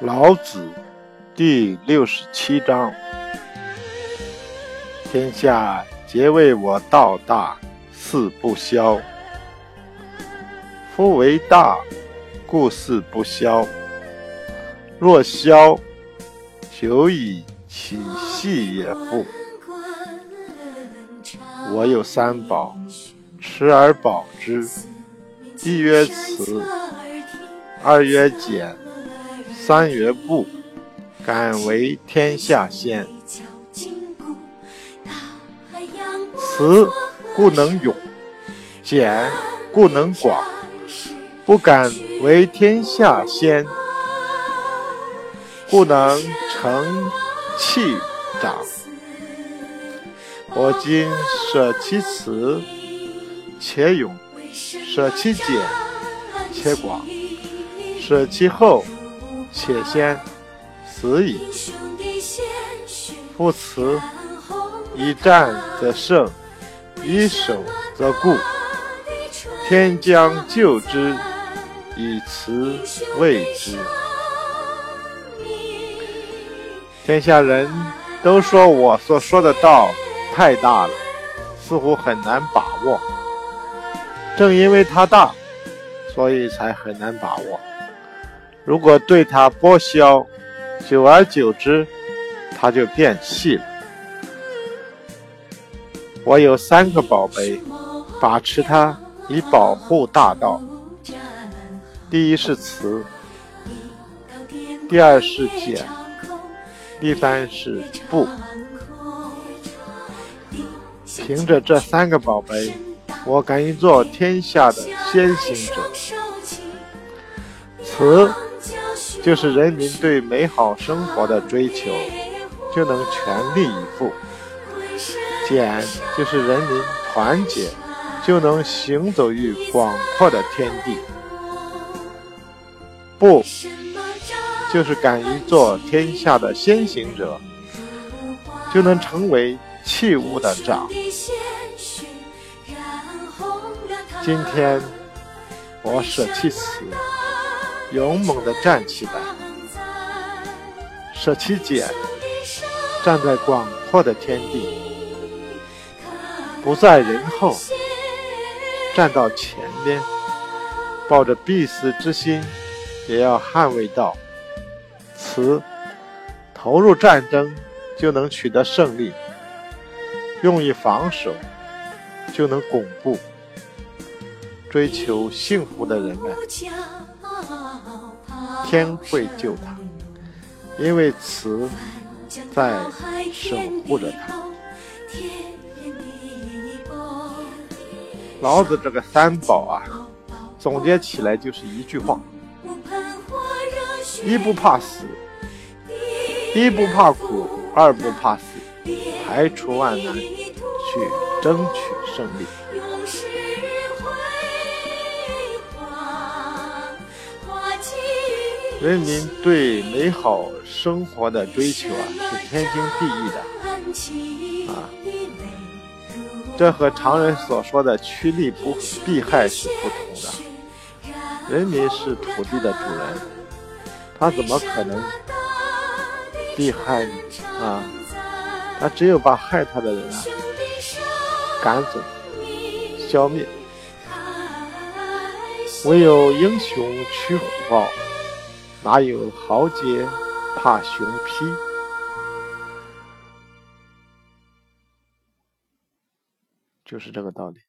老子第六十七章：天下皆为我道大，似不消。夫为大，故事不消。若消，久矣，其细也复。我有三宝，持而保之。一曰慈，二曰俭。三曰不，敢为天下先。慈故能勇，俭故能广。不敢为天下先，故能成器长。我今舍其慈，且勇；舍其俭，且广；舍其厚。且先死矣。夫慈，以战则胜，以守则固。天将救之，以慈卫之。天下人都说我所说的道太大了，似乎很难把握。正因为它大，所以才很难把握。如果对它剥削，久而久之，它就变细了。我有三个宝贝，把持它以保护大道。第一是慈，第二是俭，第三是不。凭着这三个宝贝，我敢于做天下的先行者。慈。就是人民对美好生活的追求，就能全力以赴；俭就是人民团结，就能行走于广阔的天地；不，就是敢于做天下的先行者，就能成为器物的长。今天，我舍弃此。勇猛地站起来，舍弃茧，站在广阔的天地，不在人后，站到前边，抱着必死之心，也要捍卫道。慈，投入战争就能取得胜利；用以防守就能巩固。追求幸福的人们。天会救他，因为慈在守护着他。老子这个三宝啊，总结起来就是一句话：一不怕死，一不怕苦，二不怕死，排除万难去争取胜利。人民对美好生活的追求啊，是天经地义的啊，这和常人所说的趋利不避害是不同的。人民是土地的主人，他怎么可能避害你啊？他只有把害他的人啊赶走、消灭。唯有英雄驱虎豹。哪有豪杰怕熊批？就是这个道理。